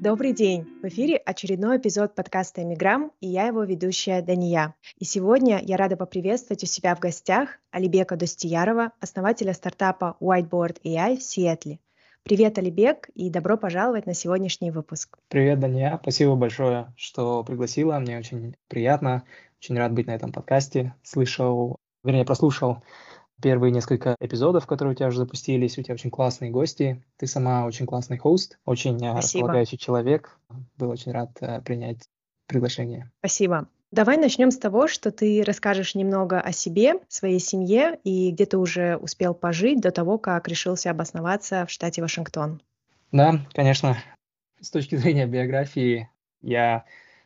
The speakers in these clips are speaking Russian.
Добрый день! В эфире очередной эпизод подкаста «Эмиграм» и я его ведущая Дания. И сегодня я рада поприветствовать у себя в гостях Алибека Достиярова, основателя стартапа Whiteboard AI в Сиэтле. Привет, Алибек, и добро пожаловать на сегодняшний выпуск. Привет, Дания. Спасибо большое, что пригласила. Мне очень приятно. Очень рад быть на этом подкасте. Слышал, вернее, прослушал первые несколько эпизодов, которые у тебя уже запустились. У тебя очень классные гости. Ты сама очень классный хост, очень э, Спасибо. располагающий человек. Был очень рад э, принять приглашение. Спасибо. Давай начнем с того, что ты расскажешь немного о себе, своей семье и где ты уже успел пожить до того, как решился обосноваться в штате Вашингтон. Да, конечно. С точки зрения биографии, я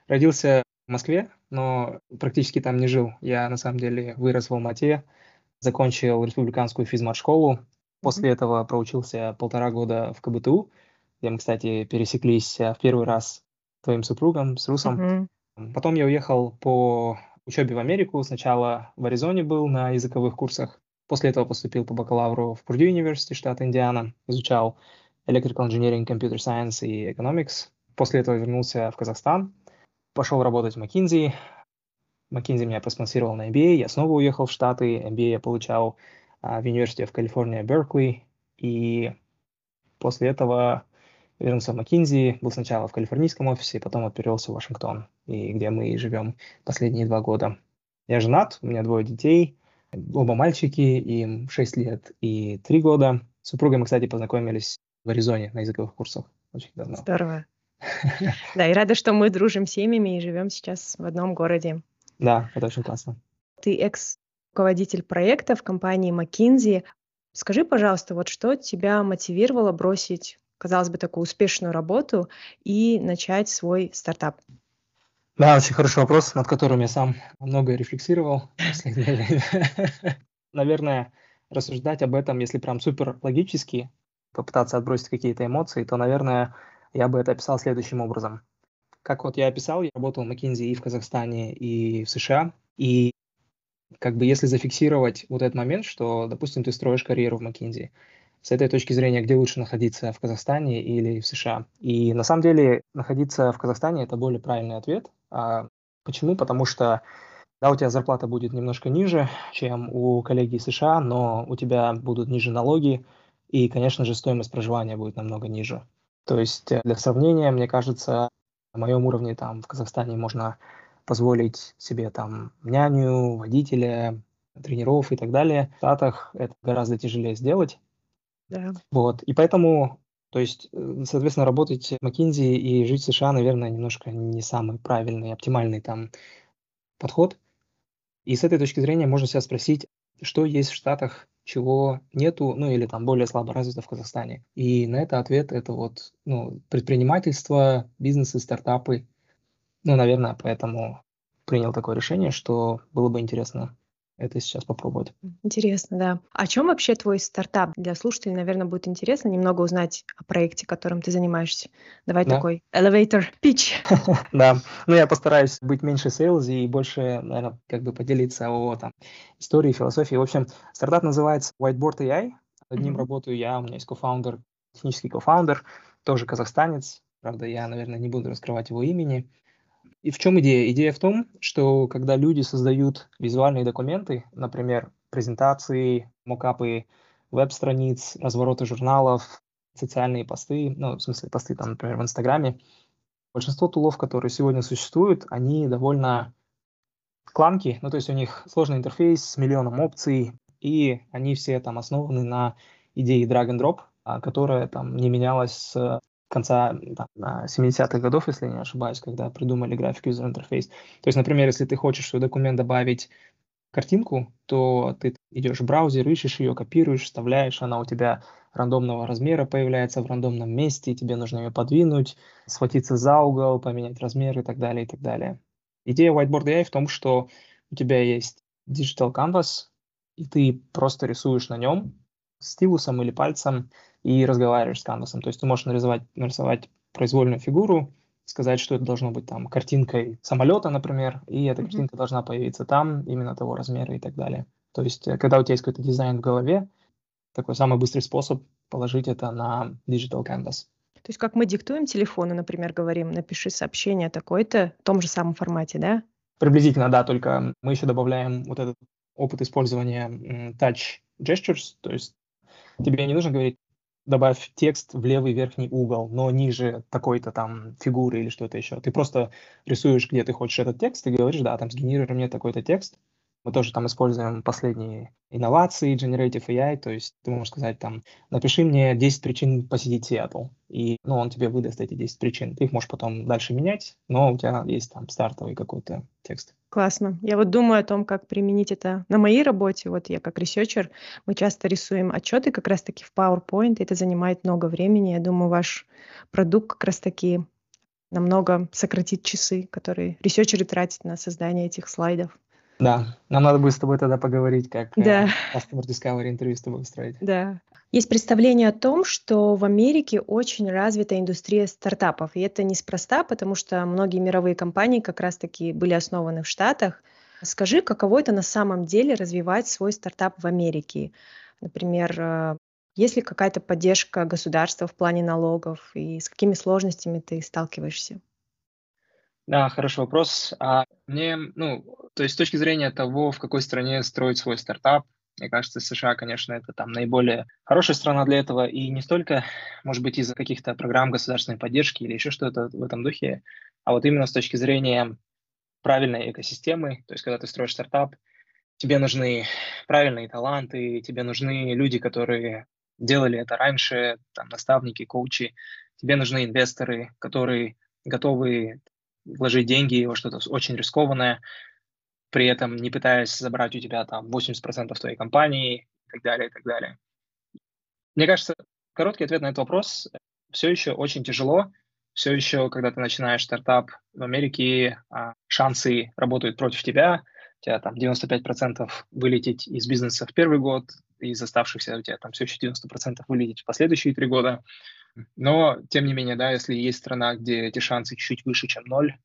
родился в Москве, но практически там не жил. Я на самом деле вырос в Алмате, закончил республиканскую физмат-школу. После mm-hmm. этого проучился полтора года в КБТУ, где мы, кстати, пересеклись э, в первый раз с твоим супругом, с Русом. Mm-hmm. Потом я уехал по учебе в Америку. Сначала в Аризоне был на языковых курсах. После этого поступил по бакалавру в Пурдью университете штата Индиана. Изучал Electrical Engineering, Computer Science и Economics. После этого вернулся в Казахстан. Пошел работать в McKinsey, McKinsey меня проспонсировал на MBA, я снова уехал в Штаты, MBA я получал а, в университете в Калифорнии, Беркли, и после этого вернулся в McKinsey, был сначала в калифорнийском офисе, потом перевелся в Вашингтон, и где мы живем последние два года. Я женат, у меня двое детей, оба мальчики, им 6 лет и 3 года. С супругой мы, кстати, познакомились в Аризоне на языковых курсах очень давно. Здорово. Да, и рада, что мы дружим семьями и живем сейчас в одном городе. Да, это очень классно. Ты экс-руководитель проекта в компании McKinsey. Скажи, пожалуйста, вот что тебя мотивировало бросить, казалось бы, такую успешную работу и начать свой стартап? Да, очень хороший вопрос, над которым я сам много рефлексировал Наверное, рассуждать об этом, если прям супер логически, попытаться отбросить какие-то эмоции, то, наверное, я бы это описал следующим образом. Как вот я описал, я работал в McKinsey и в Казахстане, и в США. И как бы если зафиксировать вот этот момент, что, допустим, ты строишь карьеру в McKinsey, с этой точки зрения, где лучше находиться, в Казахстане или в США? И на самом деле находиться в Казахстане – это более правильный ответ. А почему? Потому что да, у тебя зарплата будет немножко ниже, чем у коллеги из США, но у тебя будут ниже налоги, и, конечно же, стоимость проживания будет намного ниже. То есть э, для сравнения, мне кажется, на моем уровне там в Казахстане можно позволить себе там няню, водителя, тренеров и так далее. В Штатах это гораздо тяжелее сделать. Да. Вот. И поэтому, то есть, э, соответственно, работать в McKinsey и жить в США, наверное, немножко не самый правильный, оптимальный там подход. И с этой точки зрения можно себя спросить, что есть в Штатах, чего нету, ну или там более слабо развито в Казахстане. И на это ответ это вот ну, предпринимательство, бизнесы, стартапы. Ну, наверное, поэтому принял такое решение, что было бы интересно это сейчас попробовать. Интересно, да. О чем вообще твой стартап? Для слушателей, наверное, будет интересно немного узнать о проекте, которым ты занимаешься. Давай да. такой elevator pitch. да, ну я постараюсь быть меньше сейлз и больше, наверное, как бы поделиться о там, истории, философии. В общем, стартап называется Whiteboard AI. Над ним работаю я, у меня есть кофаундер, технический кофаундер, тоже казахстанец. Правда, я, наверное, не буду раскрывать его имени. И в чем идея? Идея в том, что когда люди создают визуальные документы, например, презентации, мокапы веб-страниц, развороты журналов, социальные посты, ну, в смысле посты там, например, в Инстаграме, большинство тулов, которые сегодня существуют, они довольно кланки, ну, то есть у них сложный интерфейс с миллионом опций, и они все там основаны на идее drag and drop, а, которая там не менялась с конца там, 70-х годов, если не ошибаюсь, когда придумали график user interface. То есть, например, если ты хочешь в свой документ добавить картинку, то ты идешь в браузер, ищешь ее, копируешь, вставляешь, она у тебя рандомного размера появляется в рандомном месте, тебе нужно ее подвинуть, схватиться за угол, поменять размер и так далее, и так далее. Идея Whiteboard AI в том, что у тебя есть digital canvas, и ты просто рисуешь на нем стилусом или пальцем и разговариваешь с канвасом. То есть ты можешь нарисовать, нарисовать произвольную фигуру, сказать, что это должно быть там картинкой самолета, например, и эта mm-hmm. картинка должна появиться там, именно того размера и так далее. То есть, э, когда у тебя есть какой-то дизайн в голове, такой самый быстрый способ положить это на digital canvas. То есть как мы диктуем телефону, например, говорим, напиши сообщение такое-то в том же самом формате, да? Приблизительно, да, только мы еще добавляем вот этот опыт использования touch gestures, то есть тебе не нужно говорить добавь текст в левый верхний угол, но ниже такой-то там фигуры или что-то еще. Ты просто рисуешь, где ты хочешь этот текст, и говоришь, да, там сгенерируй мне такой-то текст, мы тоже там используем последние инновации, Generative AI, то есть ты можешь сказать там, напиши мне 10 причин посетить Сиэтл, и ну, он тебе выдаст эти 10 причин. Ты их можешь потом дальше менять, но у тебя есть там стартовый какой-то текст. Классно. Я вот думаю о том, как применить это на моей работе. Вот я как researcher, мы часто рисуем отчеты как раз-таки в PowerPoint, это занимает много времени. Я думаю, ваш продукт как раз-таки намного сократит часы, которые researcher ы тратят на создание этих слайдов. Да, нам надо будет с тобой тогда поговорить, как э, да. э, Customer Discovery интервью с тобой устроить. Да. Есть представление о том, что в Америке очень развита индустрия стартапов. И это неспроста, потому что многие мировые компании как раз-таки были основаны в Штатах. Скажи, каково это на самом деле развивать свой стартап в Америке? Например, э, есть ли какая-то поддержка государства в плане налогов и с какими сложностями ты сталкиваешься? Да, хороший вопрос. А мне, ну, то есть с точки зрения того, в какой стране строить свой стартап, мне кажется, США, конечно, это там наиболее хорошая страна для этого, и не столько, может быть, из-за каких-то программ государственной поддержки или еще что-то в этом духе, а вот именно с точки зрения правильной экосистемы, то есть когда ты строишь стартап, тебе нужны правильные таланты, тебе нужны люди, которые делали это раньше, там, наставники, коучи, тебе нужны инвесторы, которые готовы вложить деньги во что-то очень рискованное, при этом не пытаясь забрать у тебя там 80% твоей компании и так далее, и так далее. Мне кажется, короткий ответ на этот вопрос все еще очень тяжело. Все еще, когда ты начинаешь стартап в Америке, а, шансы работают против тебя. У тебя там 95% вылететь из бизнеса в первый год, из оставшихся у тебя там все еще 90% вылететь в последующие три года. Но, тем не менее, да, если есть страна, где эти шансы чуть выше, чем ноль,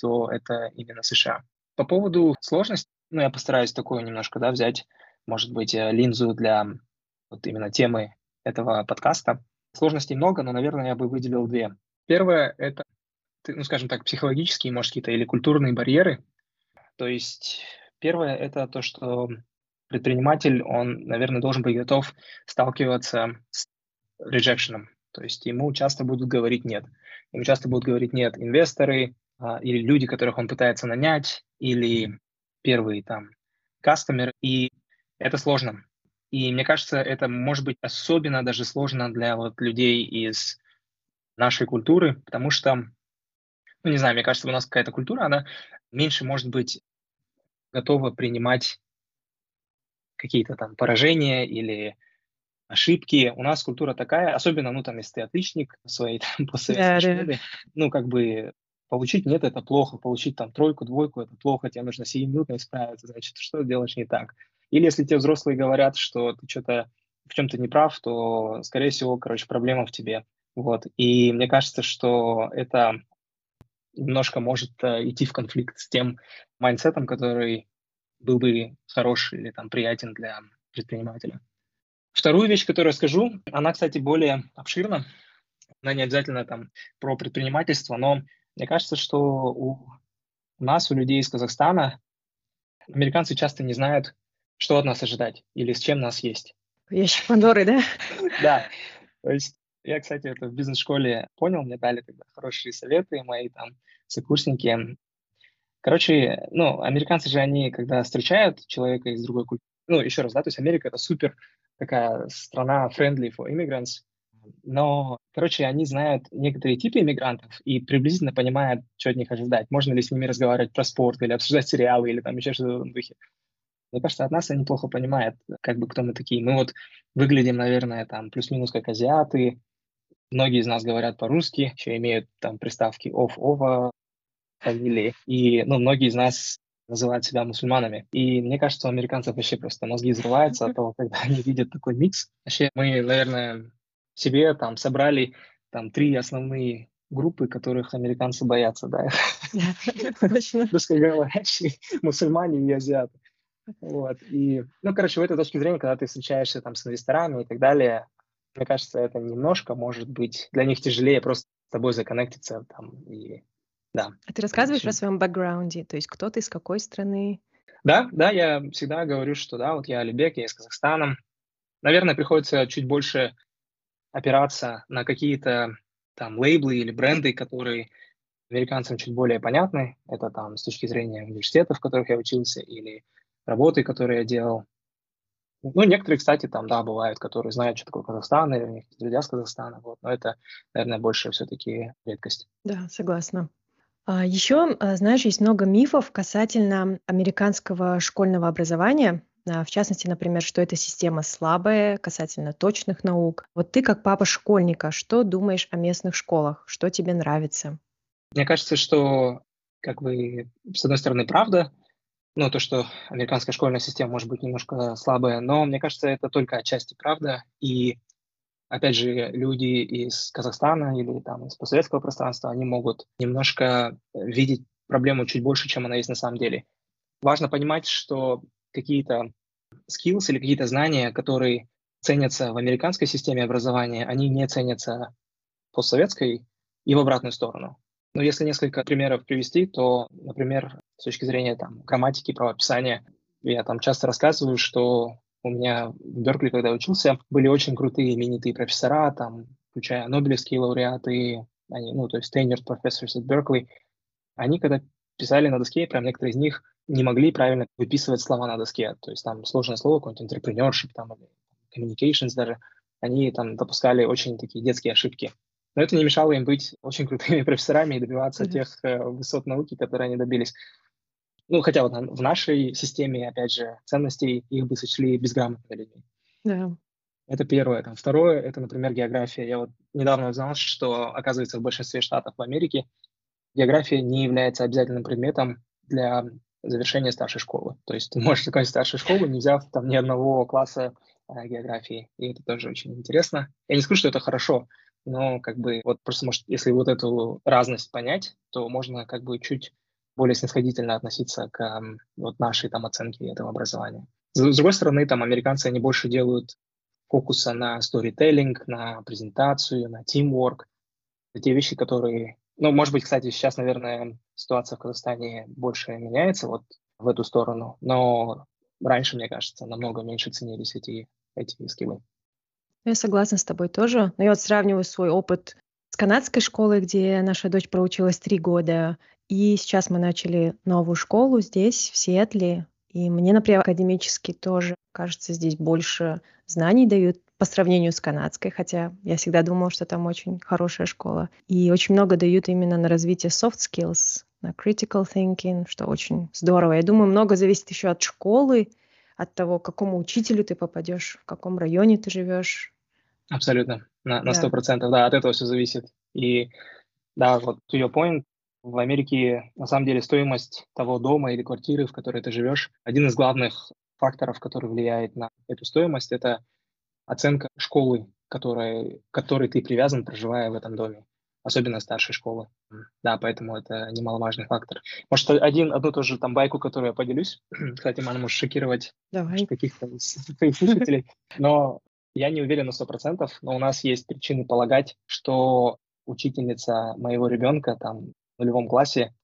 то это именно США. По поводу сложности, ну, я постараюсь такую немножко, да, взять, может быть, э, линзу для вот именно темы этого подкаста. Сложностей много, но, наверное, я бы выделил две. Первое — это, ну, скажем так, психологические, может, какие-то или культурные барьеры. То есть первое — это то, что предприниматель, он, наверное, должен быть готов сталкиваться с рejectionом, то есть ему часто будут говорить «нет». Ему часто будут говорить «нет» инвесторы а, или люди, которых он пытается нанять, или первые там кастомеры, и это сложно. И мне кажется, это может быть особенно даже сложно для вот людей из нашей культуры, потому что, ну не знаю, мне кажется, у нас какая-то культура, она меньше может быть готова принимать какие-то там поражения или ошибки. У нас культура такая, особенно, ну, там, если ты отличник своей там, постсоветской да, школе, да. ну, как бы получить нет, это плохо, получить там тройку, двойку, это плохо, тебе нужно сиюминутно исправиться, значит, что делаешь не так. Или если те взрослые говорят, что ты что-то в чем-то не прав, то, скорее всего, короче, проблема в тебе. Вот. И мне кажется, что это немножко может э, идти в конфликт с тем mindset ом, который был бы хорош или там приятен для предпринимателя. Вторую вещь, которую я скажу, она, кстати, более обширна. Она не обязательно там про предпринимательство, но мне кажется, что у нас, у людей из Казахстана, американцы часто не знают, что от нас ожидать или с чем нас есть. Ящик Пандоры, да? Да. То есть я, кстати, это в бизнес-школе понял, мне дали тогда хорошие советы мои там сокурсники. Короче, ну, американцы же, они, когда встречают человека из другой культуры, ну, еще раз, да, то есть Америка — это супер такая страна friendly for immigrants, но, короче, они знают некоторые типы иммигрантов и приблизительно понимают, что от них ожидать. Можно ли с ними разговаривать про спорт или обсуждать сериалы или там еще что-то в этом духе. Мне кажется, от нас они плохо понимают, как бы кто мы такие. Мы вот выглядим, наверное, там плюс-минус как азиаты. Многие из нас говорят по-русски, еще имеют там приставки off, over, фамилии. И, ну, многие из нас называют себя мусульманами. И мне кажется, у американцев вообще просто мозги взрываются от того, когда они видят такой микс. Вообще мы, наверное, себе там собрали там три основные группы, которых американцы боятся, да. Русскоговорящие, мусульмане и азиаты. Вот. И, ну, короче, в этой точке зрения, когда ты встречаешься там с инвесторами и так далее, мне кажется, это немножко может быть для них тяжелее просто с тобой законнектиться там и да. А ты рассказываешь о своем бэкграунде, то есть кто ты, из какой страны? Да, да, я всегда говорю, что да, вот я Алибек, я из Казахстана. Наверное, приходится чуть больше опираться на какие-то там лейблы или бренды, которые американцам чуть более понятны. Это там с точки зрения университетов, в которых я учился, или работы, которые я делал. Ну, некоторые, кстати, там, да, бывают, которые знают, что такое Казахстан, или у них друзья с Казахстана, вот, но это, наверное, больше все-таки редкость. Да, согласна. А, Еще, а, знаешь, есть много мифов касательно американского школьного образования. А, в частности, например, что эта система слабая касательно точных наук. Вот ты как папа школьника, что думаешь о местных школах? Что тебе нравится? Мне кажется, что, как бы, с одной стороны, правда, ну, то, что американская школьная система может быть немножко слабая, но мне кажется, это только отчасти правда. И, опять же, люди из Казахстана или там из постсоветского пространства, они могут немножко видеть проблему чуть больше, чем она есть на самом деле. Важно понимать, что какие-то skills или какие-то знания, которые ценятся в американской системе образования, они не ценятся в постсоветской и в обратную сторону. Но если несколько примеров привести, то, например, с точки зрения там, грамматики, правописания. Я там часто рассказываю, что у меня в Беркли, когда учился, были очень крутые именитые профессора, там, включая Нобелевские лауреаты, они, ну, то есть tenured professors at Berkeley, они когда писали на доске, прям некоторые из них не могли правильно выписывать слова на доске. То есть там сложное слово, какой-нибудь entrepreneurship там, или communications даже, они там допускали очень такие детские ошибки. Но это не мешало им быть очень крутыми профессорами и добиваться mm-hmm. тех э, высот науки, которые они добились. Ну, хотя вот в нашей системе, опять же, ценностей их бы сочли безграмотными людьми. Да. Это первое. Там, второе, это, например, география. Я вот недавно узнал, что, оказывается, в большинстве штатов в Америке география не является обязательным предметом для завершения старшей школы. То есть ты можешь закончить старшую школу, не взяв там ни одного класса а, географии. И это тоже очень интересно. Я не скажу, что это хорошо, но как бы вот просто, может, если вот эту разность понять, то можно как бы чуть более снисходительно относиться к вот нашей там оценке этого образования. С, с другой стороны, там американцы, они больше делают фокуса на сторителлинг, на презентацию, на teamwork. Это те вещи, которые... Ну, может быть, кстати, сейчас, наверное, ситуация в Казахстане больше меняется вот в эту сторону, но раньше, мне кажется, намного меньше ценились эти, эти скиллы. Я согласна с тобой тоже. Но я вот сравниваю свой опыт с канадской школой, где наша дочь проучилась три года, и сейчас мы начали новую школу здесь, в Сиэтле. И мне, например, академически тоже, кажется, здесь больше знаний дают по сравнению с канадской, хотя я всегда думала, что там очень хорошая школа. И очень много дают именно на развитие soft skills, на critical thinking, что очень здорово. Я думаю, много зависит еще от школы, от того, к какому учителю ты попадешь, в каком районе ты живешь. Абсолютно, на сто процентов, да. да, от этого все зависит. И да, вот to your point, в Америке, на самом деле, стоимость того дома или квартиры, в которой ты живешь, один из главных факторов, который влияет на эту стоимость, это оценка школы, которой, которой ты привязан, проживая в этом доме, особенно старшей школы. Да, поэтому это немаловажный фактор. Может, один, одну тоже там байку, которую я поделюсь. Кстати, она может шокировать каких-то своих слушателей. Но я не уверен на сто процентов, но у нас есть причины полагать, что учительница моего ребенка там нулевом классе,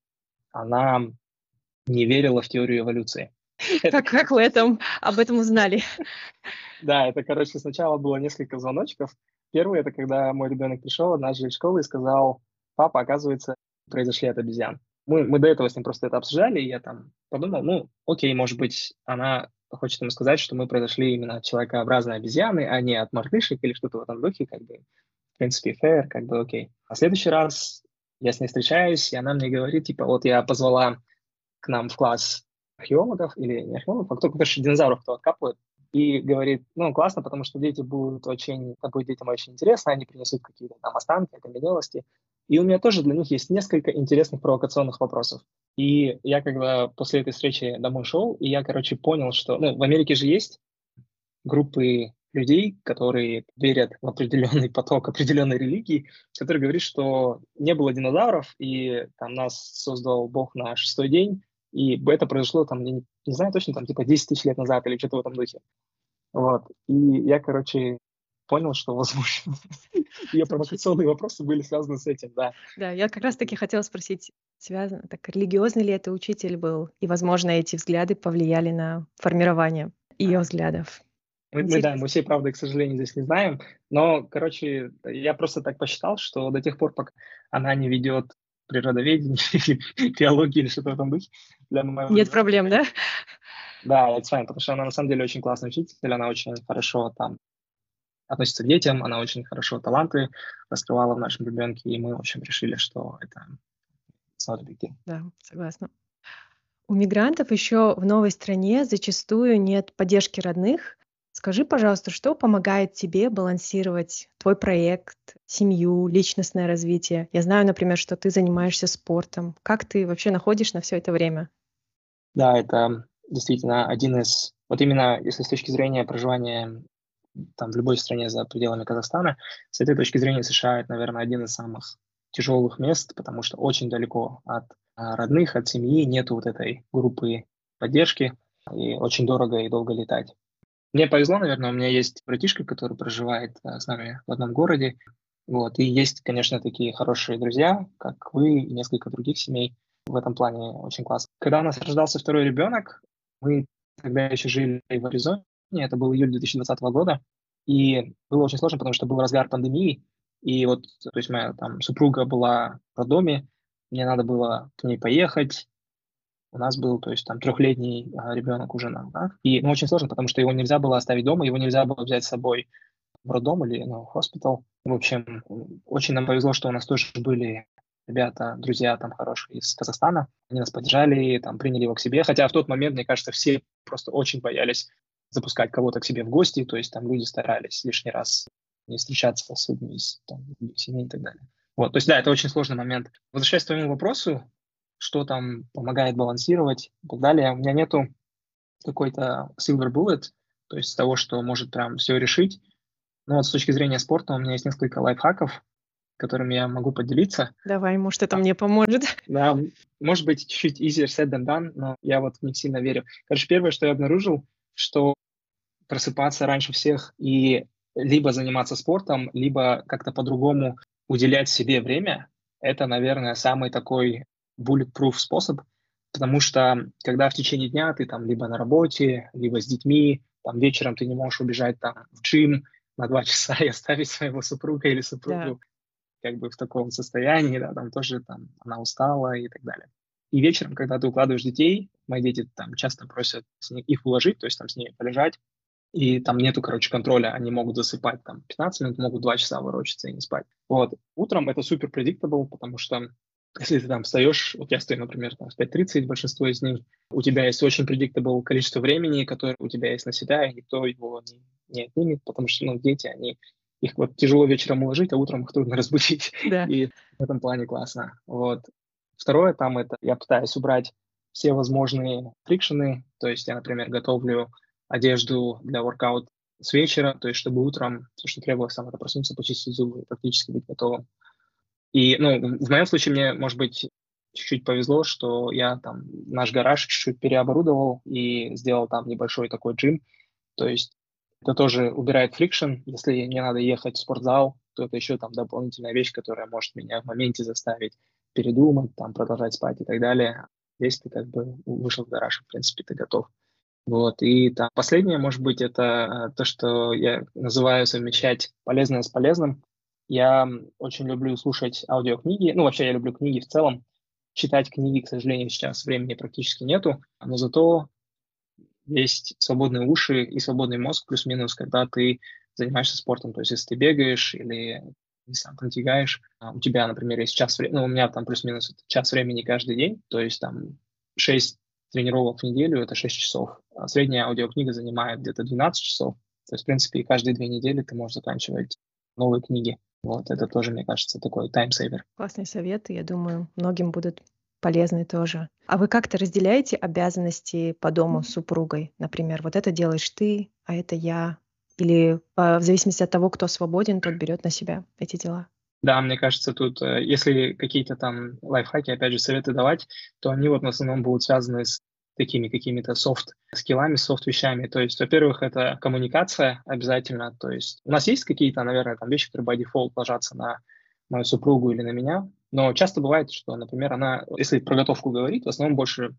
она не верила в теорию эволюции. Как, как вы этом, об этом узнали? Да, это, короче, сначала было несколько звоночков. Первый — это когда мой ребенок пришел однажды из школы и сказал, папа, оказывается, произошли от обезьян. Мы, мы до этого с ним просто это обсуждали, и я там подумал, ну, окей, может быть, она хочет ему сказать, что мы произошли именно от человекообразной обезьяны, а не от мартышек или что-то в этом духе, как бы, в принципе, fair, как бы окей. А следующий раз я с ней встречаюсь, и она мне говорит, типа, вот я позвала к нам в класс археологов, или не археологов, а кто, кто динозавров кто откапывает, и говорит, ну, классно, потому что дети будут очень, это будет детям очень интересно, они принесут какие-то там останки, окаменелости. И у меня тоже для них есть несколько интересных провокационных вопросов. И я когда после этой встречи домой шел, и я, короче, понял, что, ну, в Америке же есть группы людей, которые верят в определенный поток определенной религии, который говорит, что не было динозавров, и там нас создал Бог на шестой день, и это произошло там, я не, не знаю точно, там типа 10 тысяч лет назад или что-то в этом духе. Вот. И я, короче, понял, что возможно. Ее провокационные вопросы были связаны с этим, да. Да, я как раз-таки хотела спросить, связано, так религиозный ли это учитель был? И, возможно, эти взгляды повлияли на формирование ее взглядов. Мы, мы, да, мы всей правды, к сожалению, здесь не знаем. Но, короче, я просто так посчитал, что до тех пор, пока она не ведет природоведение или теологию или что-то в этом духе. Для моего Нет проблем, да? Да, это fine, потому что она на самом деле очень классный учитель, она очень хорошо там относится к детям, она очень хорошо таланты раскрывала в нашем ребенке, и мы, в общем, решили, что это Да, согласна. У мигрантов еще в новой стране зачастую нет поддержки родных, Скажи, пожалуйста, что помогает тебе балансировать твой проект, семью, личностное развитие? Я знаю, например, что ты занимаешься спортом. Как ты вообще находишь на все это время? Да, это действительно один из... Вот именно если с точки зрения проживания там, в любой стране за пределами Казахстана, с этой точки зрения США это, наверное, один из самых тяжелых мест, потому что очень далеко от а, родных, от семьи, нету вот этой группы поддержки, и очень дорого и долго летать. Мне повезло, наверное, у меня есть братишка, который проживает а, с нами в одном городе. Вот. И есть, конечно, такие хорошие друзья, как вы и несколько других семей. В этом плане очень классно. Когда у нас рождался второй ребенок, мы тогда еще жили в Аризоне, это был июль 2020 года, и было очень сложно, потому что был разгар пандемии, и вот, то есть моя там супруга была в роддоме, мне надо было к ней поехать, у нас был, то есть там трехлетний а, ребенок уже на руках. И ну, очень сложно, потому что его нельзя было оставить дома, его нельзя было взять с собой в роддом или ну, в хоспитал. В общем, очень нам повезло, что у нас тоже были ребята, друзья там хорошие из Казахстана. Они нас поддержали, там приняли его к себе. Хотя в тот момент, мне кажется, все просто очень боялись запускать кого-то к себе в гости. То есть там люди старались лишний раз не встречаться с людьми из семей и так далее. Вот, то есть, да, это очень сложный момент. Возвращаясь к твоему вопросу, что там помогает балансировать и так далее. У меня нету какой-то silver bullet, то есть того, что может прям все решить. Но вот с точки зрения спорта у меня есть несколько лайфхаков, которыми я могу поделиться. Давай, может, это мне поможет. Да, может быть, чуть-чуть easier said than done, но я вот в них сильно верю. Короче, первое, что я обнаружил, что просыпаться раньше всех и либо заниматься спортом, либо как-то по-другому уделять себе время, это, наверное, самый такой bulletproof способ, потому что когда в течение дня ты там либо на работе, либо с детьми, там вечером ты не можешь убежать там в джим на два часа и оставить своего супруга или супругу да. как бы в таком состоянии, да, там тоже там она устала и так далее. И вечером, когда ты укладываешь детей, мои дети там часто просят их уложить, то есть там с ней полежать, и там нету, короче, контроля, они могут засыпать там 15 минут, могут 2 часа ворочаться и не спать. Вот. Утром это супер predictable, потому что если ты там встаешь, вот я стою, например, там, в 5.30, большинство из них, у тебя есть очень predictable количество времени, которое у тебя есть на себя, и никто его не, не отнимет, потому что, ну, дети, они, их вот тяжело вечером уложить, а утром их трудно разбудить. Да. И в этом плане классно. Вот. Второе там это, я пытаюсь убрать все возможные friction ы, то есть я, например, готовлю одежду для workout с вечера, то есть чтобы утром все, что требовалось, там, это проснуться, почистить зубы и практически быть готовым. И, ну, в моем случае мне, может быть, чуть-чуть повезло, что я там наш гараж чуть-чуть переоборудовал и сделал там небольшой такой джим. То есть это тоже убирает friction. Если мне надо ехать в спортзал, то это еще там дополнительная вещь, которая может меня в моменте заставить передумать, там продолжать спать и так далее. Здесь ты как бы вышел в гараж, в принципе, ты готов. Вот. И там последнее, может быть, это э, то, что я называю совмещать полезное с полезным. Я очень люблю слушать аудиокниги. Ну, вообще, я люблю книги в целом. Читать книги, к сожалению, сейчас времени практически нету, но зато есть свободные уши и свободный мозг, плюс-минус, когда ты занимаешься спортом. То есть, если ты бегаешь или не сам там а у тебя, например, есть час времени, ну, у меня там плюс-минус час времени каждый день, то есть там 6 тренировок в неделю, это 6 часов. А средняя аудиокнига занимает где-то 12 часов. То есть, в принципе, каждые две недели ты можешь заканчивать новые книги. Вот это тоже, мне кажется, такой таймсейвер. Классные советы, я думаю, многим будут полезны тоже. А вы как-то разделяете обязанности по дому с супругой? Например, вот это делаешь ты, а это я. Или в зависимости от того, кто свободен, тот берет на себя эти дела. Да, мне кажется, тут, э, если какие-то там лайфхаки, опять же, советы давать, то они вот в основном будут связаны с такими какими-то софт-скиллами, софт-вещами. То есть, во-первых, это коммуникация обязательно. То есть у нас есть какие-то, наверное, там вещи, которые by default ложатся на мою супругу или на меня, но часто бывает, что, например, она, если про готовку говорит, в основном больше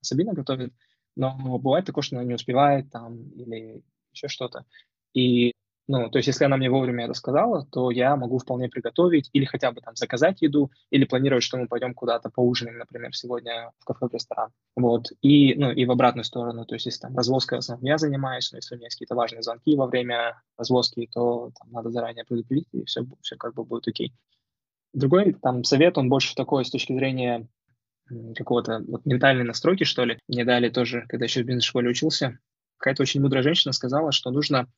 Сабина готовит, но бывает такое, что она не успевает там или еще что-то. И ну, то есть, если она мне вовремя это сказала, то я могу вполне приготовить или хотя бы там заказать еду, или планировать, что мы пойдем куда-то поужинаем, например, сегодня в кафе, в ресторан. Вот. И, ну, и в обратную сторону, то есть, если там развозкой в основном я занимаюсь, но если у меня есть какие-то важные звонки во время развозки, то там, надо заранее предупредить, и все, все как бы будет окей. Другой там совет, он больше такой с точки зрения какого-то вот ментальной настройки, что ли. Мне дали тоже, когда еще в бизнес-школе учился, какая-то очень мудрая женщина сказала, что нужно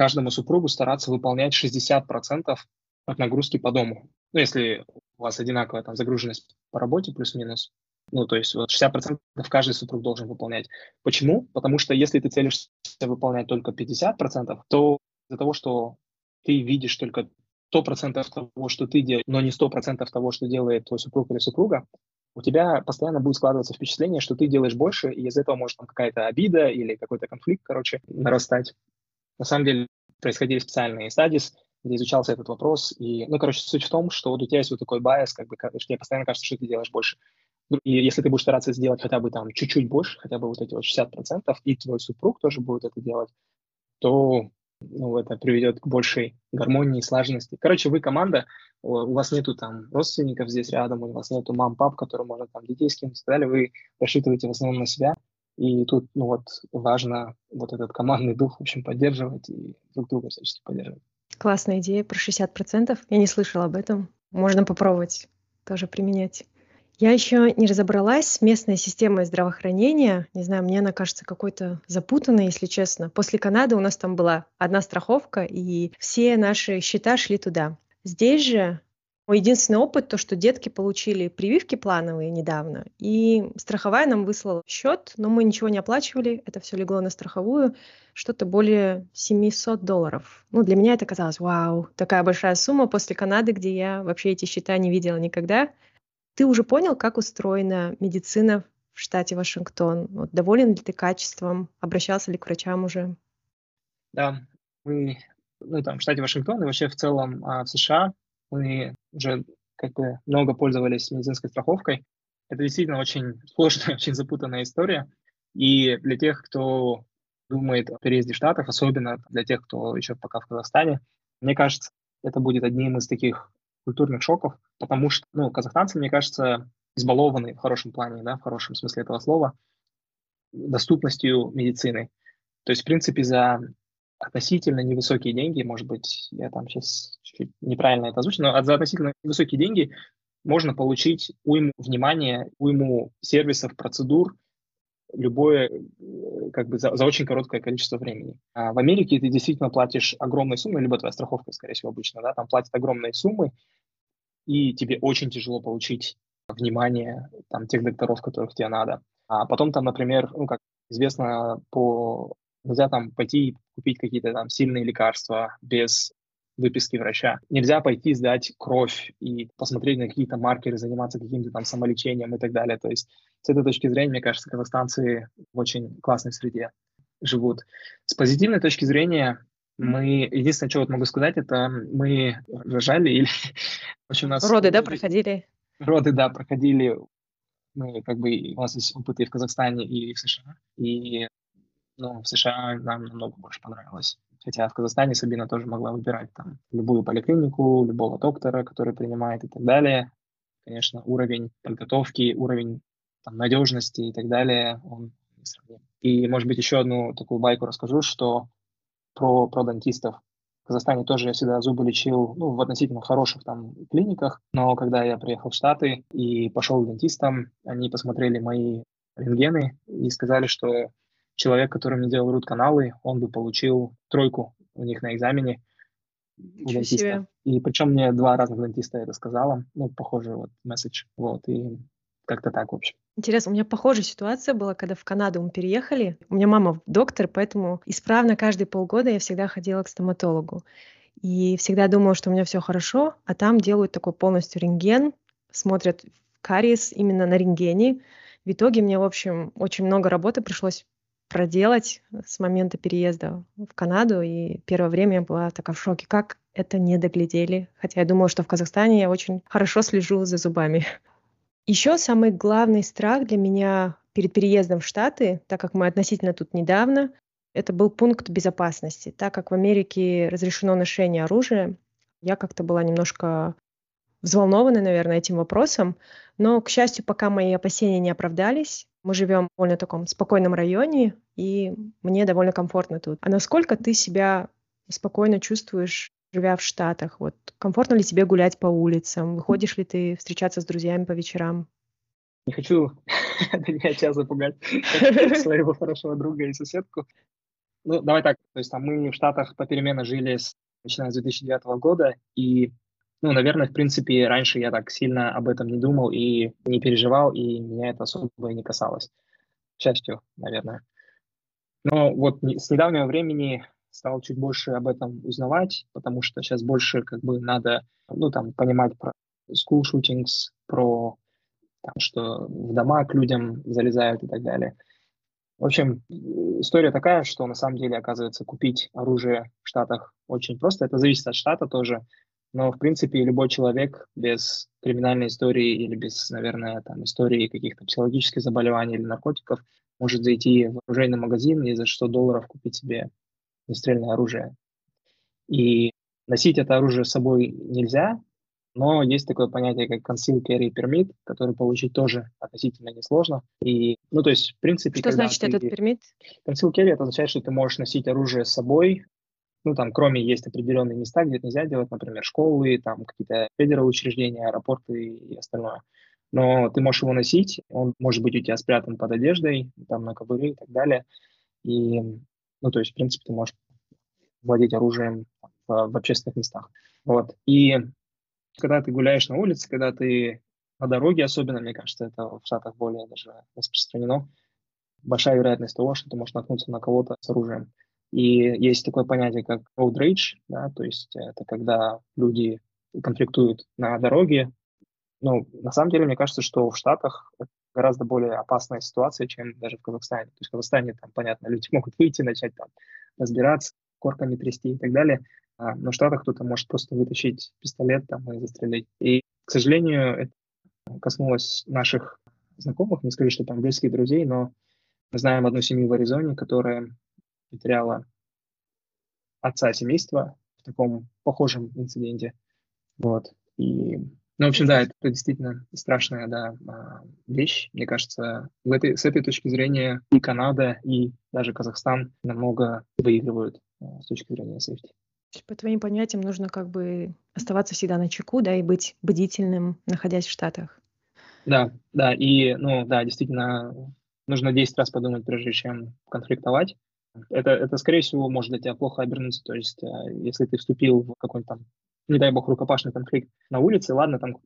каждому супругу стараться выполнять 60% от нагрузки по дому. Ну, если у вас одинаковая там загруженность по работе плюс-минус, ну, то есть вот 60% каждый супруг должен выполнять. Почему? Потому что если ты целишься выполнять только 50%, то из-за того, что ты видишь только 100% того, что ты делаешь, но не 100% того, что делает твой супруг или супруга, у тебя постоянно будет складываться впечатление, что ты делаешь больше, и из этого может там какая-то обида или какой-то конфликт, короче, нарастать. На самом деле происходили специальные studies, где изучался этот вопрос. И, ну, короче, суть в том, что вот у тебя есть вот такой bias, как бы, что тебе постоянно кажется, что ты делаешь больше. И если ты будешь стараться сделать хотя бы там чуть-чуть больше, хотя бы вот эти вот 60%, и твой супруг тоже будет это делать, то ну, это приведет к большей гармонии слаженности. Короче, вы команда, у вас нету там родственников здесь рядом, у вас нету мам, пап, которые можно там детей скинуть и так далее, вы рассчитываете в основном на себя, и тут, ну вот, важно вот этот командный дух, в общем, поддерживать и друг друга всячески поддерживать. Классная идея про 60%. Я не слышала об этом. Можно попробовать тоже применять. Я еще не разобралась с местной системой здравоохранения. Не знаю, мне она кажется какой-то запутанной, если честно. После Канады у нас там была одна страховка, и все наши счета шли туда. Здесь же мой единственный опыт, то, что детки получили прививки плановые недавно, и страховая нам выслала счет, но мы ничего не оплачивали, это все легло на страховую, что-то более 700 долларов. Ну, для меня это казалось, вау, такая большая сумма после Канады, где я вообще эти счета не видела никогда. Ты уже понял, как устроена медицина в штате Вашингтон? Вот, доволен ли ты качеством? Обращался ли к врачам уже? Да, мы ну, там, в штате Вашингтон и вообще в целом а, в США мы уже как бы много пользовались медицинской страховкой. Это действительно очень сложная, очень запутанная история. И для тех, кто думает о переезде в Штатах, особенно для тех, кто еще пока в Казахстане, мне кажется, это будет одним из таких культурных шоков, потому что, ну, казахстанцы, мне кажется, избалованы в хорошем плане, да, в хорошем смысле этого слова, доступностью медицины. То есть, в принципе, за относительно невысокие деньги, может быть, я там сейчас чуть-чуть неправильно это озвучу, но за относительно невысокие деньги можно получить уйму внимания, уйму сервисов, процедур, любое, э, как бы за, за очень короткое количество времени. А в Америке ты действительно платишь огромные суммы, либо твоя страховка, скорее всего, обычно, да, там платят огромные суммы, и тебе очень тяжело получить внимание там тех докторов, которых тебе надо. А потом там, например, ну, как известно по Нельзя там пойти купить какие-то там сильные лекарства без выписки врача. Нельзя пойти сдать кровь и посмотреть на какие-то маркеры, заниматься каким-то там самолечением и так далее. То есть с этой точки зрения, мне кажется, казахстанцы в очень классной среде живут. С позитивной точки зрения мы, единственное, что вот могу сказать, это мы рожали или... В общем, у нас... Роды, да, проходили? Роды, да, проходили. Мы как бы, у нас есть опыт и в Казахстане, и в США. И но в США нам намного больше понравилось. Хотя в Казахстане Сабина тоже могла выбирать там любую поликлинику, любого доктора, который принимает и так далее. Конечно, уровень подготовки, уровень там, надежности и так далее, он не сравним. И, может быть, еще одну такую байку расскажу, что про, про дантистов. В Казахстане тоже я всегда зубы лечил ну, в относительно хороших там клиниках, но когда я приехал в Штаты и пошел к дантистам, они посмотрели мои рентгены и сказали, что человек, который мне делал рут-каналы, он бы получил тройку у них на экзамене у дантиста. И причем мне два разных дантиста это сказала. Ну, похожий вот месседж. Вот, и как-то так, в общем. Интересно, у меня похожая ситуация была, когда в Канаду мы переехали. У меня мама доктор, поэтому исправно каждые полгода я всегда ходила к стоматологу. И всегда думала, что у меня все хорошо, а там делают такой полностью рентген, смотрят кариес именно на рентгене, В итоге мне, в общем, очень много работы пришлось проделать с момента переезда в Канаду. И первое время я была такая в шоке, как это не доглядели. Хотя я думала, что в Казахстане я очень хорошо слежу за зубами. Еще самый главный страх для меня перед переездом в Штаты, так как мы относительно тут недавно, это был пункт безопасности. Так как в Америке разрешено ношение оружия, я как-то была немножко взволнована, наверное, этим вопросом. Но, к счастью, пока мои опасения не оправдались, мы живем в довольно таком спокойном районе, и мне довольно комфортно тут. А насколько ты себя спокойно чувствуешь, живя в Штатах? Вот комфортно ли тебе гулять по улицам? Выходишь ли ты встречаться с друзьями по вечерам? Не хочу меня сейчас запугать своего хорошего друга и соседку. Ну, давай так, то есть там мы в Штатах попеременно жили с, начиная с 2009 года, и, ну, наверное, в принципе, раньше я так сильно об этом не думал и не переживал, и меня это особо и не касалось. К счастью, наверное. Но вот с недавнего времени стал чуть больше об этом узнавать, потому что сейчас больше как бы надо, ну, там, понимать про school shootings, про там, что в дома к людям залезают и так далее. В общем, история такая, что на самом деле, оказывается, купить оружие в Штатах очень просто. Это зависит от штата тоже. Но, в принципе, любой человек без криминальной истории или без, наверное, там, истории каких-то психологических заболеваний или наркотиков может зайти в оружейный магазин и за 100 долларов купить себе нестрельное оружие. И носить это оружие с собой нельзя, но есть такое понятие, как conceal carry permit, который получить тоже относительно несложно. И, ну, то есть, в принципе... Что значит ты... этот пермит? Conceal carry — это означает, что ты можешь носить оружие с собой, ну, там, кроме есть определенные места, где это нельзя делать, например, школы, там, какие-то федеральные учреждения, аэропорты и остальное. Но ты можешь его носить, он может быть у тебя спрятан под одеждой, там, на кобуре и так далее. И, ну, то есть, в принципе, ты можешь владеть оружием в, в общественных местах. Вот. И когда ты гуляешь на улице, когда ты на дороге, особенно, мне кажется, это в Штатах более даже распространено, большая вероятность того, что ты можешь наткнуться на кого-то с оружием. И есть такое понятие, как road rage, да, то есть это когда люди конфликтуют на дороге. Ну, на самом деле, мне кажется, что в Штатах гораздо более опасная ситуация, чем даже в Казахстане. То есть в Казахстане, там, понятно, люди могут выйти, начать там разбираться, корками трясти и так далее. А на Штатах кто-то может просто вытащить пистолет там и застрелить. И, к сожалению, это коснулось наших знакомых, не скажу, что там близких друзей, но мы знаем одну семью в Аризоне, которая потеряла отца семейства в таком похожем инциденте. Вот. И, ну, в общем, да, это действительно страшная, да, а, вещь. Мне кажется, в этой, с этой точки зрения и Канада, и даже Казахстан намного выигрывают а, с точки зрения сейфти. По твоим понятиям нужно как бы оставаться всегда на чеку, да, и быть бдительным, находясь в Штатах. Да, да, и, ну, да, действительно, нужно 10 раз подумать, прежде чем конфликтовать. Это, это, скорее всего, может для тебя плохо обернуться. То есть, э, если ты вступил в какой-нибудь там, не дай бог, рукопашный конфликт на улице, ладно, там,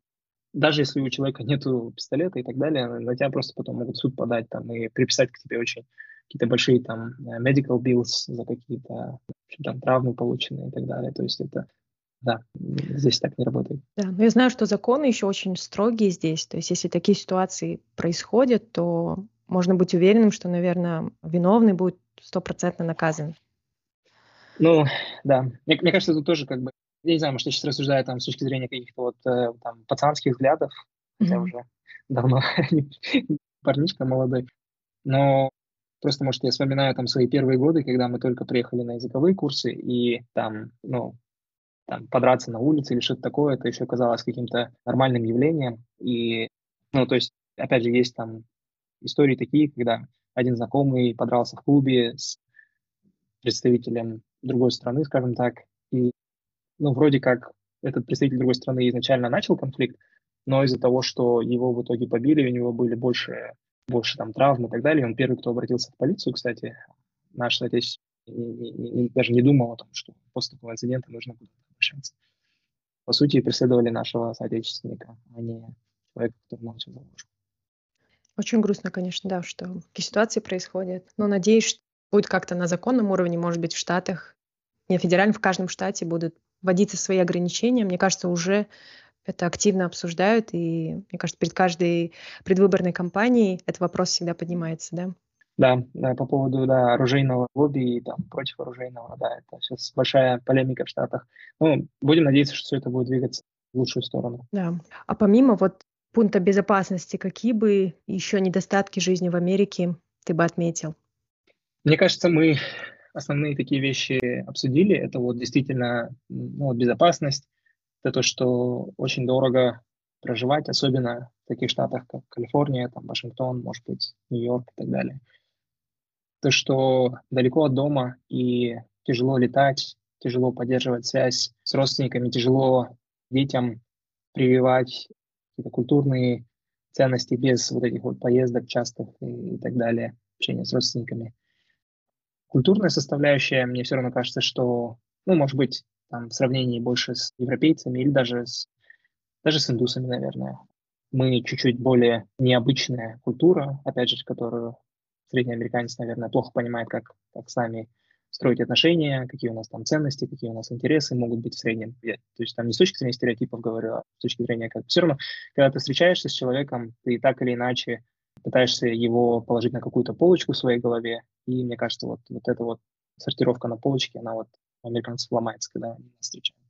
даже если у человека нету пистолета и так далее, на тебя просто потом могут суд подать там и приписать к тебе очень какие-то большие там э, medical bills за какие-то там травмы полученные и так далее. То есть это да, здесь так не работает. Да, но я знаю, что законы еще очень строгие здесь. То есть если такие ситуации происходят, то можно быть уверенным, что, наверное, виновный будет стопроцентно наказан. Ну, да. Мне, мне кажется, это тоже как бы, я не знаю, может, я сейчас рассуждаю там с точки зрения каких-то вот э, там пацанских взглядов, mm-hmm. хотя уже давно парнишка молодой. Но Просто, может, я вспоминаю там свои первые годы, когда мы только приехали на языковые курсы, и там, ну, там, подраться на улице или что-то такое, это еще казалось каким-то нормальным явлением. И, ну, то есть, опять же, есть там истории такие, когда один знакомый подрался в клубе с представителем другой страны, скажем так, и, ну, вроде как этот представитель другой страны изначально начал конфликт, но из-за того, что его в итоге побили, у него были больше больше там травм и так далее. Он первый, кто обратился в полицию, кстати. Наш соотечественник даже не думал о том, что после такого инцидента нужно будет обращаться. По сути, преследовали нашего соотечественника, а не человека, который начал заложку. Очень грустно, конечно, да, что такие ситуации происходят. Но надеюсь, что будет как-то на законном уровне, может быть, в Штатах, не федерально, в каждом штате будут вводиться свои ограничения. Мне кажется, уже это активно обсуждают, и, мне кажется, перед каждой предвыборной кампанией этот вопрос всегда поднимается, да? Да, да, по поводу да, оружейного лобби и там, против оружейного, да, это сейчас большая полемика в Штатах. Ну, будем надеяться, что все это будет двигаться в лучшую сторону. Да. А помимо вот пункта безопасности, какие бы еще недостатки жизни в Америке ты бы отметил? Мне кажется, мы основные такие вещи обсудили. Это вот действительно ну, безопасность, это то, что очень дорого проживать, особенно в таких штатах, как Калифорния, там, Вашингтон, может быть, Нью-Йорк и так далее. То, что далеко от дома и тяжело летать, тяжело поддерживать связь с родственниками, тяжело детям прививать какие-то культурные ценности без вот этих вот поездок частых и, и так далее, общения с родственниками. Культурная составляющая, мне все равно кажется, что, ну, может быть, там, в сравнении больше с европейцами или даже с, даже с индусами, наверное. Мы чуть-чуть более необычная культура, опять же, которую средний американец, наверное, плохо понимает, как, как с нами строить отношения, какие у нас там ценности, какие у нас интересы могут быть в среднем. Я, то есть там не с точки зрения стереотипов говорю, а с точки зрения как все равно, когда ты встречаешься с человеком, ты так или иначе пытаешься его положить на какую-то полочку в своей голове, и мне кажется, вот, вот эта вот сортировка на полочке, она вот у американцев ломается, когда они нас встречают.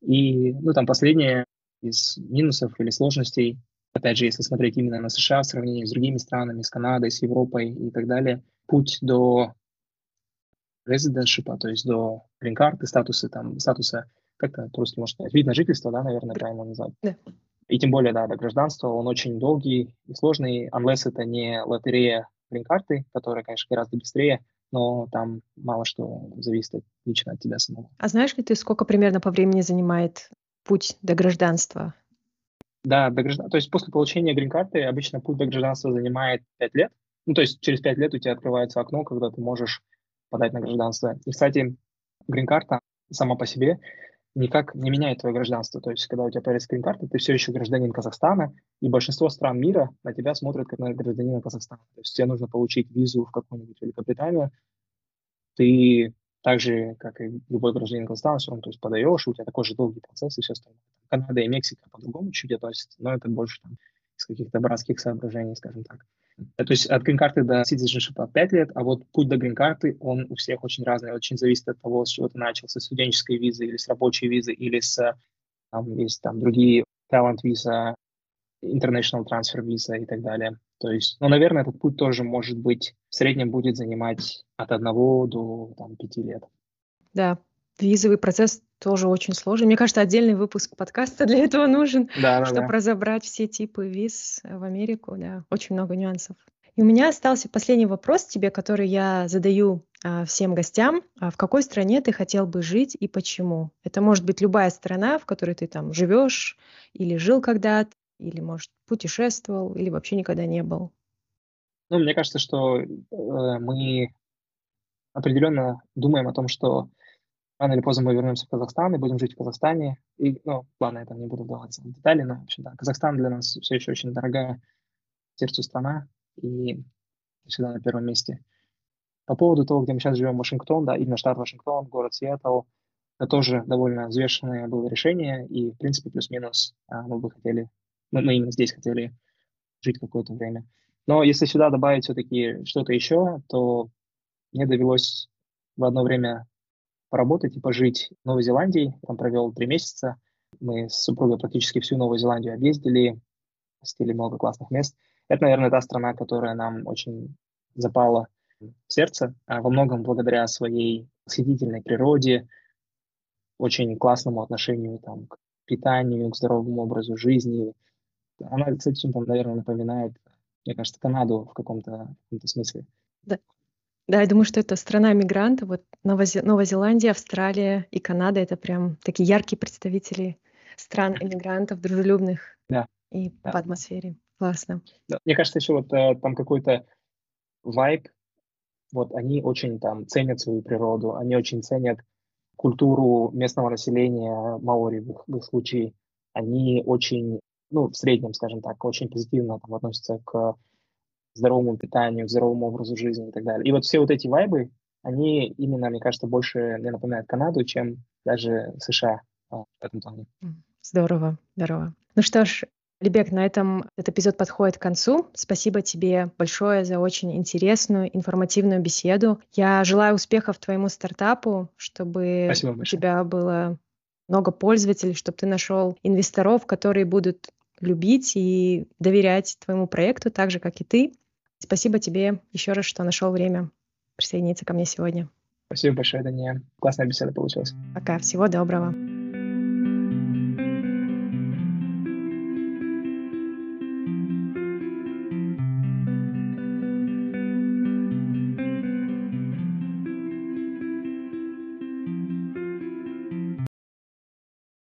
И, ну, там последнее из минусов или сложностей, опять же, если смотреть именно на США в сравнении с другими странами, с Канадой, с Европой и так далее, путь до резидентшипа, то есть до грин-карты, статуса, там, статуса, как это по-русски можно сказать, вид на жительство, да, наверное, правильно назвать. Да. И тем более, да, до гражданства, он очень долгий и сложный, unless это не лотерея грин-карты, которая, конечно, гораздо быстрее, но там мало что зависит лично от тебя самого. А знаешь ли ты, сколько примерно по времени занимает путь до гражданства? Да, до граждан... то есть после получения грин-карты обычно путь до гражданства занимает 5 лет. Ну, то есть через 5 лет у тебя открывается окно, когда ты можешь подать на гражданство. И, кстати, грин-карта сама по себе никак не меняет твое гражданство. То есть, когда у тебя появится грин-карта, ты все еще гражданин Казахстана, и большинство стран мира на тебя смотрят как на гражданина Казахстана. То есть, тебе нужно получить визу в какую-нибудь Великобританию, ты так же, как и любой гражданин Казахстана, все равно то есть подаешь, у тебя такой же долгий процесс и все остальное. Канада и Мексика по-другому чуть относятся, но это больше там из каких-то братских соображений, скажем так. Э, то есть от грин-карты до citizenship 5 лет, а вот путь до грин-карты, он у всех очень разный, очень зависит от того, с чего ты начал, со студенческой визы или с рабочей визы, или с, там, есть там другие talent виза, international transfer виза и так далее. То есть, ну, наверное, этот путь тоже может быть, в среднем будет занимать от одного до там, пяти лет. Да, визовый процесс тоже очень сложный. Мне кажется, отдельный выпуск подкаста для этого нужен, да, чтобы да. разобрать все типы виз в Америку. Да, очень много нюансов. И у меня остался последний вопрос тебе, который я задаю а, всем гостям. А в какой стране ты хотел бы жить и почему? Это может быть любая страна, в которой ты там живешь или жил когда-то, или, может, путешествовал, или вообще никогда не был. Ну, мне кажется, что э, мы определенно думаем о том, что рано или поздно мы вернемся в Казахстан и будем жить в Казахстане. И, ну, ладно, я там не буду вдаваться в детали, но, в общем, да, Казахстан для нас все еще очень дорогая сердцу страна и всегда на первом месте. По поводу того, где мы сейчас живем, Вашингтон, да, именно штат Вашингтон, город Сиэтл, это тоже довольно взвешенное было решение, и, в принципе, плюс-минус а, мы бы хотели, мы, мы именно здесь хотели жить какое-то время. Но если сюда добавить все-таки что-то еще, то мне довелось в одно время поработать и пожить в Новой Зеландии. Там провел три месяца. Мы с супругой практически всю Новую Зеландию объездили, посетили много классных мест. Это, наверное, та страна, которая нам очень запала в сердце, а во многом благодаря своей восхитительной природе, очень классному отношению там, к питанию, к здоровому образу жизни. Она, кстати, там, наверное, напоминает, мне кажется, Канаду в каком-то, каком смысле. Да. Да, я думаю, что это страна мигрантов. Вот Новая, Новая Зеландия, Австралия и Канада — это прям такие яркие представители стран иммигрантов, дружелюбных да. и да. по атмосфере. Классно. Да. Мне кажется, еще вот э, там какой-то вайб, вот они очень там ценят свою природу, они очень ценят культуру местного населения маори в их, в их случае. Они очень, ну, в среднем, скажем так, очень позитивно там, относятся к здоровому питанию, к здоровому образу жизни и так далее. И вот все вот эти вайбы, они именно, мне кажется, больше мне напоминают Канаду, чем даже США а, в этом плане. Здорово, здорово. Ну что ж, Лебек, на этом этот эпизод подходит к концу. Спасибо тебе большое за очень интересную, информативную беседу. Я желаю успехов твоему стартапу, чтобы у тебя было много пользователей, чтобы ты нашел инвесторов, которые будут любить и доверять твоему проекту так же, как и ты. Спасибо тебе еще раз, что нашел время присоединиться ко мне сегодня. Спасибо большое, Дания. Классная беседа получилась. Пока. Всего доброго.